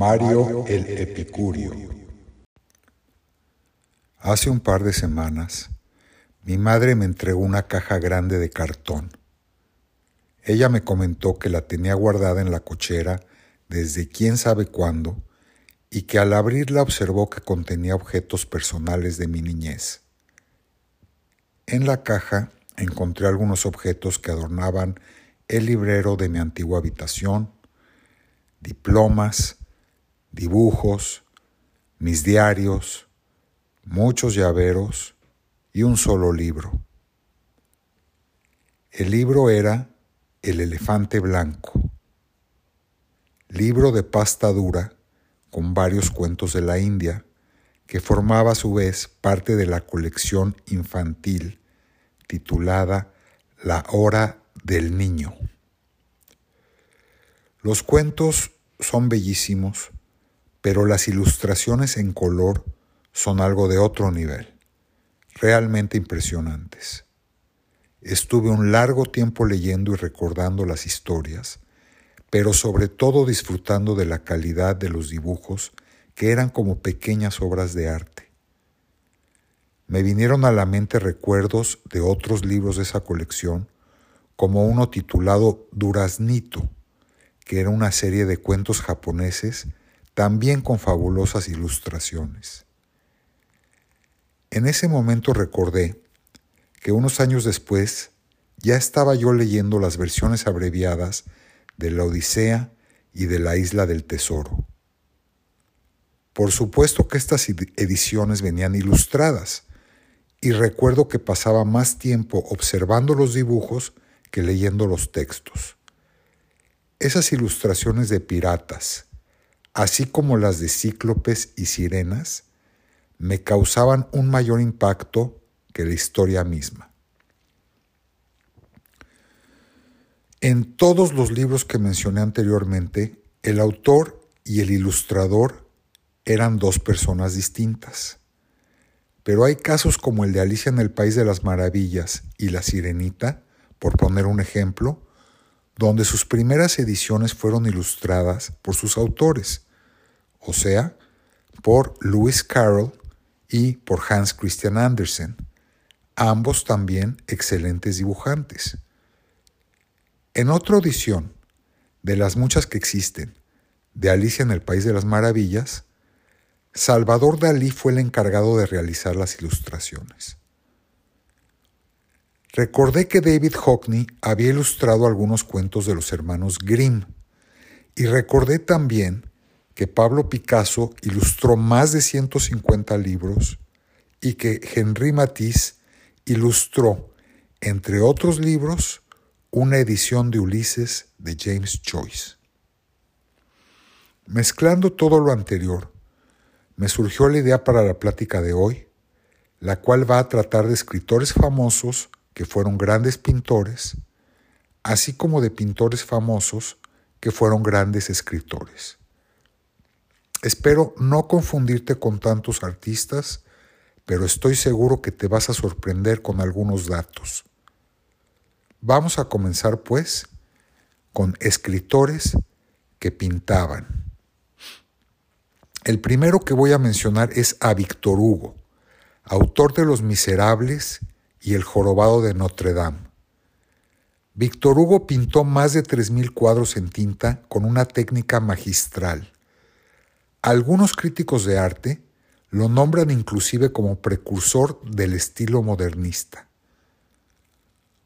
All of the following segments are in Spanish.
Mario el Epicurio. Hace un par de semanas, mi madre me entregó una caja grande de cartón. Ella me comentó que la tenía guardada en la cochera desde quién sabe cuándo y que al abrirla observó que contenía objetos personales de mi niñez. En la caja encontré algunos objetos que adornaban el librero de mi antigua habitación, diplomas, dibujos, mis diarios, muchos llaveros y un solo libro. El libro era El elefante blanco, libro de pasta dura con varios cuentos de la India, que formaba a su vez parte de la colección infantil titulada La Hora del Niño. Los cuentos son bellísimos, pero las ilustraciones en color son algo de otro nivel, realmente impresionantes. Estuve un largo tiempo leyendo y recordando las historias, pero sobre todo disfrutando de la calidad de los dibujos que eran como pequeñas obras de arte. Me vinieron a la mente recuerdos de otros libros de esa colección, como uno titulado Duraznito, que era una serie de cuentos japoneses también con fabulosas ilustraciones. En ese momento recordé que unos años después ya estaba yo leyendo las versiones abreviadas de la Odisea y de la Isla del Tesoro. Por supuesto que estas ediciones venían ilustradas, y recuerdo que pasaba más tiempo observando los dibujos que leyendo los textos. Esas ilustraciones de piratas, así como las de cíclopes y sirenas, me causaban un mayor impacto que la historia misma. En todos los libros que mencioné anteriormente, el autor y el ilustrador eran dos personas distintas. Pero hay casos como el de Alicia en el País de las Maravillas y La Sirenita, por poner un ejemplo, donde sus primeras ediciones fueron ilustradas por sus autores, o sea, por Lewis Carroll y por Hans Christian Andersen, ambos también excelentes dibujantes. En otra edición, de las muchas que existen, de Alicia en el País de las Maravillas, Salvador Dalí fue el encargado de realizar las ilustraciones. Recordé que David Hockney había ilustrado algunos cuentos de los hermanos Grimm y recordé también que Pablo Picasso ilustró más de 150 libros y que Henri Matisse ilustró, entre otros libros, una edición de Ulises de James Joyce. Mezclando todo lo anterior, me surgió la idea para la plática de hoy, la cual va a tratar de escritores famosos que fueron grandes pintores, así como de pintores famosos que fueron grandes escritores. Espero no confundirte con tantos artistas, pero estoy seguro que te vas a sorprender con algunos datos. Vamos a comenzar pues con escritores que pintaban. El primero que voy a mencionar es a Víctor Hugo, autor de Los Miserables y El Jorobado de Notre Dame. Víctor Hugo pintó más de 3.000 cuadros en tinta con una técnica magistral. Algunos críticos de arte lo nombran inclusive como precursor del estilo modernista.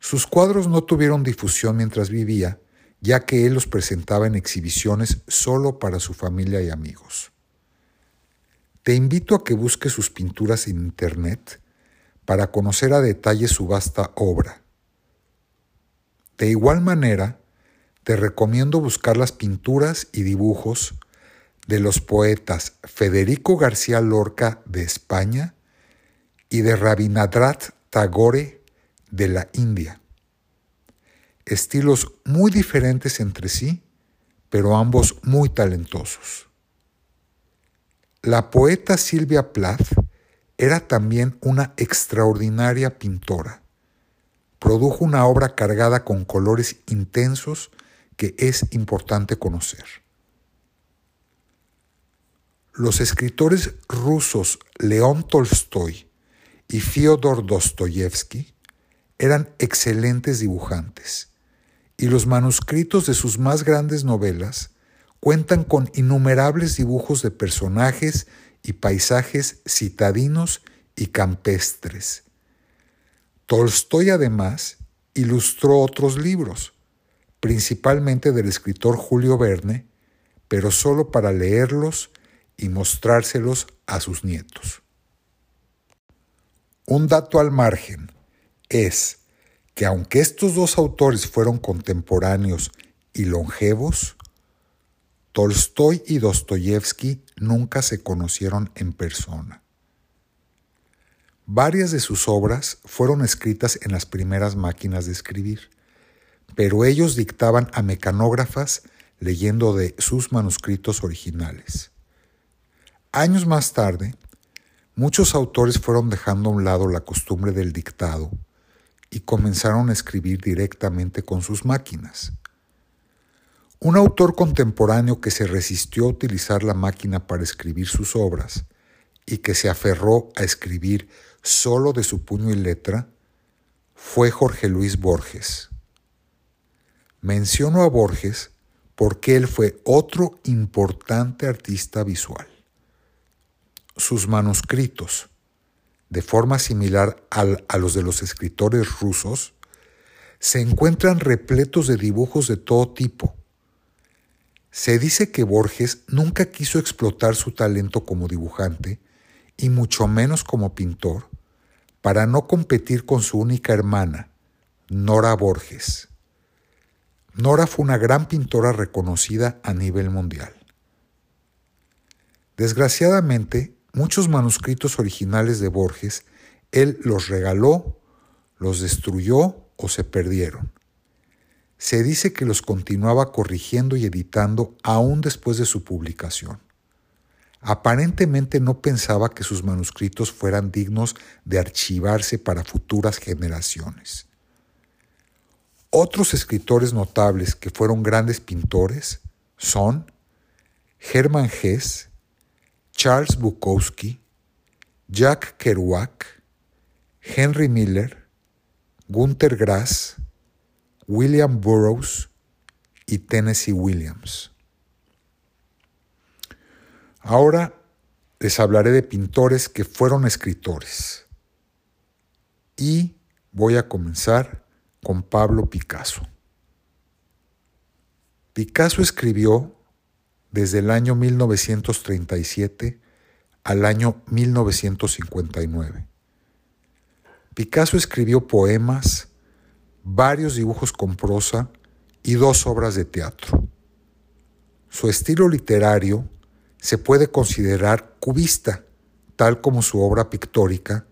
Sus cuadros no tuvieron difusión mientras vivía, ya que él los presentaba en exhibiciones solo para su familia y amigos. Te invito a que busques sus pinturas en Internet para conocer a detalle su vasta obra. De igual manera, te recomiendo buscar las pinturas y dibujos de los poetas Federico García Lorca de España y de Rabindranath Tagore de la India. Estilos muy diferentes entre sí, pero ambos muy talentosos. La poeta Silvia Plath era también una extraordinaria pintora. Produjo una obra cargada con colores intensos que es importante conocer. los escritores rusos León Tolstoy y Fyodor Dostoyevsky eran excelentes dibujantes, y los manuscritos de sus más grandes novelas cuentan con innumerables dibujos de personajes y paisajes citadinos y campestres. Tolstoy además ilustró otros libros, principalmente del escritor Julio Verne, pero solo para leerlos y mostrárselos a sus nietos. Un dato al margen es que aunque estos dos autores fueron contemporáneos y longevos, Tolstoy y Dostoyevsky nunca se conocieron en persona. Varias de sus obras fueron escritas en las primeras máquinas de escribir, pero ellos dictaban a mecanógrafas leyendo de sus manuscritos originales. Años más tarde, muchos autores fueron dejando a un lado la costumbre del dictado y comenzaron a escribir directamente con sus máquinas. Un autor contemporáneo que se resistió a utilizar la máquina para escribir sus obras y que se aferró a escribir solo de su puño y letra fue Jorge Luis Borges. Menciono a Borges porque él fue otro importante artista visual. Sus manuscritos, de forma similar a los de los escritores rusos, se encuentran repletos de dibujos de todo tipo. Se dice que Borges nunca quiso explotar su talento como dibujante y mucho menos como pintor, para no competir con su única hermana, Nora Borges. Nora fue una gran pintora reconocida a nivel mundial. Desgraciadamente, muchos manuscritos originales de Borges él los regaló, los destruyó o se perdieron. Se dice que los continuaba corrigiendo y editando aún después de su publicación. Aparentemente no pensaba que sus manuscritos fueran dignos de archivarse para futuras generaciones. Otros escritores notables que fueron grandes pintores son Hermann Hesse, Charles Bukowski, Jack Kerouac, Henry Miller, Gunther Grass, William Burroughs y Tennessee Williams. Ahora les hablaré de pintores que fueron escritores. Y voy a comenzar con Pablo Picasso. Picasso escribió desde el año 1937 al año 1959. Picasso escribió poemas, varios dibujos con prosa y dos obras de teatro. Su estilo literario se puede considerar cubista, tal como su obra pictórica,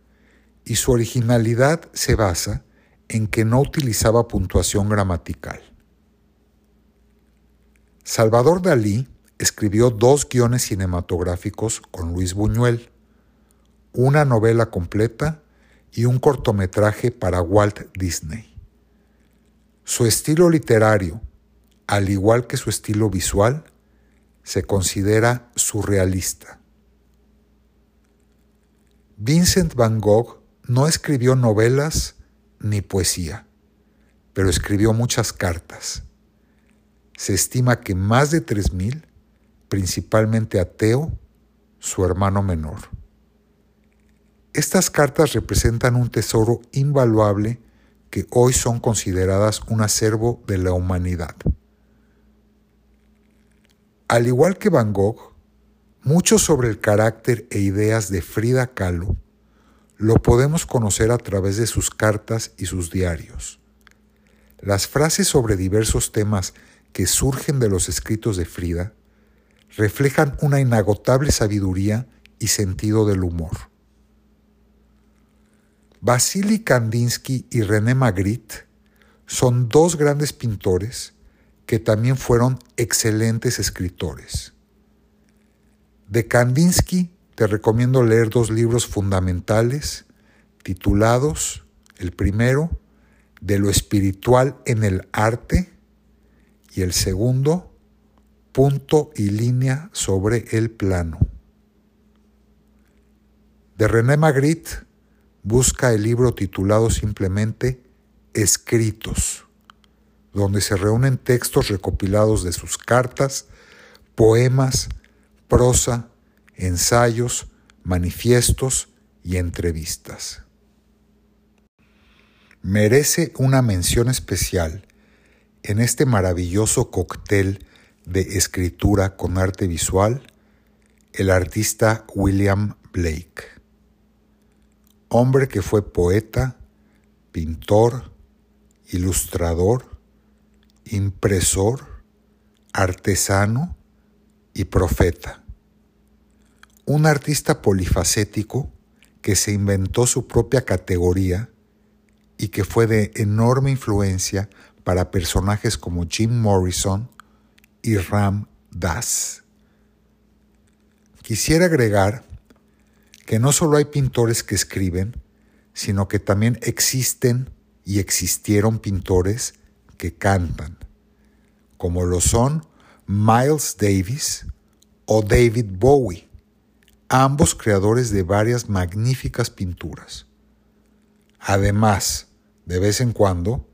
y su originalidad se basa en que no utilizaba puntuación gramatical. Salvador Dalí escribió dos guiones cinematográficos con Luis Buñuel, una novela completa y un cortometraje para Walt Disney. Su estilo literario, al igual que su estilo visual, se considera surrealista. Vincent van Gogh no escribió novelas ni poesía, pero escribió muchas cartas. Se estima que más de 3.000, principalmente a Teo, su hermano menor. Estas cartas representan un tesoro invaluable que hoy son consideradas un acervo de la humanidad. Al igual que Van Gogh, mucho sobre el carácter e ideas de Frida Kahlo lo podemos conocer a través de sus cartas y sus diarios. Las frases sobre diversos temas que surgen de los escritos de Frida reflejan una inagotable sabiduría y sentido del humor. Vasily Kandinsky y René Magritte son dos grandes pintores que también fueron excelentes escritores. De Kandinsky te recomiendo leer dos libros fundamentales titulados, el primero, De lo espiritual en el arte y el segundo, Punto y línea sobre el plano. De René Magritte busca el libro titulado simplemente Escritos, donde se reúnen textos recopilados de sus cartas, poemas, prosa, ensayos, manifiestos y entrevistas. Merece una mención especial en este maravilloso cóctel de escritura con arte visual el artista William Blake, hombre que fue poeta, pintor, ilustrador, impresor, artesano y profeta. Un artista polifacético que se inventó su propia categoría y que fue de enorme influencia para personajes como Jim Morrison y Ram Dass. Quisiera agregar que no solo hay pintores que escriben, sino que también existen y existieron pintores que cantan, como lo son Miles Davis o David Bowie, ambos creadores de varias magníficas pinturas. Además, de vez en cuando,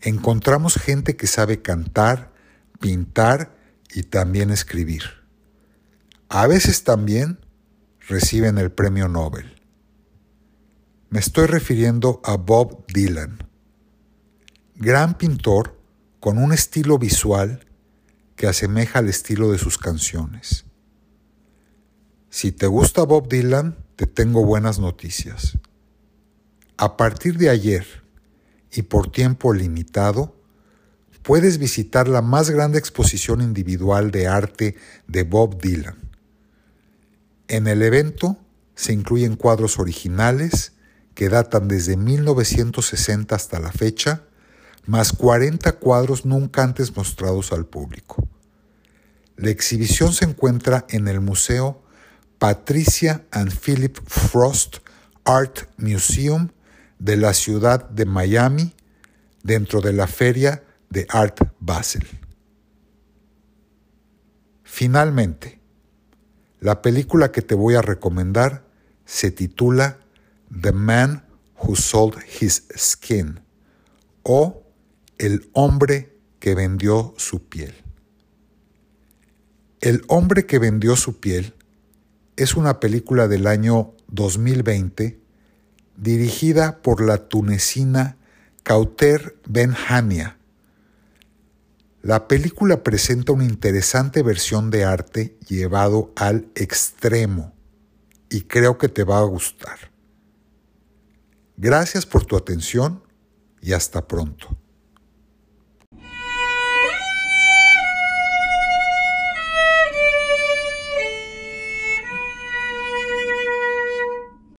encontramos gente que sabe cantar, pintar y también escribir. A veces también reciben el premio Nobel. Me estoy refiriendo a Bob Dylan, gran pintor con un estilo visual que asemeja al estilo de sus canciones. Si te gusta Bob Dylan, te tengo buenas noticias. A partir de ayer y por tiempo limitado, puedes visitar la más grande exposición individual de arte de Bob Dylan. En el evento se incluyen cuadros originales que datan desde 1960 hasta la fecha, más 40 cuadros nunca antes mostrados al público. La exhibición se encuentra en el Museo Patricia and Philip Frost Art Museum de la ciudad de Miami dentro de la feria de Art Basel. Finalmente, la película que te voy a recomendar se titula The Man Who Sold His Skin o El hombre que vendió su piel. El hombre que vendió su piel es una película del año 2020 dirigida por la tunecina Kauter Benhania. La película presenta una interesante versión de arte llevado al extremo y creo que te va a gustar. Gracias por tu atención y hasta pronto.